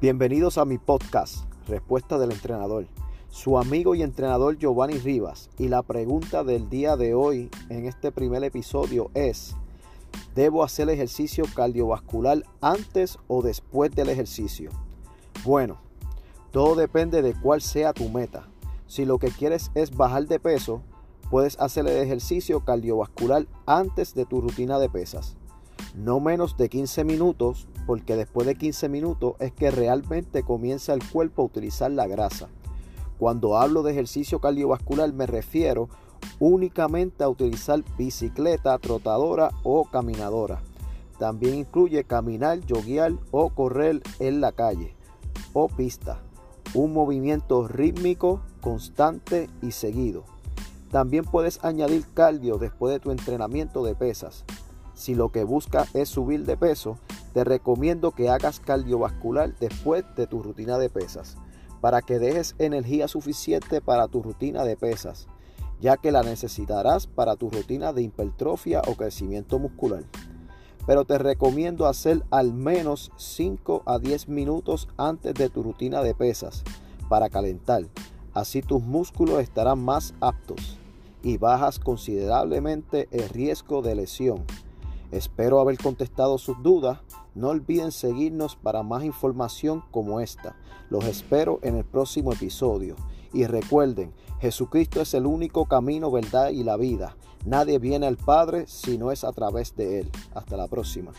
Bienvenidos a mi podcast, Respuesta del Entrenador. Su amigo y entrenador Giovanni Rivas. Y la pregunta del día de hoy en este primer episodio es, ¿debo hacer ejercicio cardiovascular antes o después del ejercicio? Bueno, todo depende de cuál sea tu meta. Si lo que quieres es bajar de peso, puedes hacer el ejercicio cardiovascular antes de tu rutina de pesas no menos de 15 minutos, porque después de 15 minutos es que realmente comienza el cuerpo a utilizar la grasa. Cuando hablo de ejercicio cardiovascular me refiero únicamente a utilizar bicicleta, trotadora o caminadora. También incluye caminar, yoguear o correr en la calle o pista. Un movimiento rítmico, constante y seguido. También puedes añadir cardio después de tu entrenamiento de pesas. Si lo que buscas es subir de peso, te recomiendo que hagas cardiovascular después de tu rutina de pesas, para que dejes energía suficiente para tu rutina de pesas, ya que la necesitarás para tu rutina de hipertrofia o crecimiento muscular. Pero te recomiendo hacer al menos 5 a 10 minutos antes de tu rutina de pesas para calentar. Así tus músculos estarán más aptos y bajas considerablemente el riesgo de lesión. Espero haber contestado sus dudas. No olviden seguirnos para más información como esta. Los espero en el próximo episodio. Y recuerden, Jesucristo es el único camino, verdad y la vida. Nadie viene al Padre si no es a través de Él. Hasta la próxima.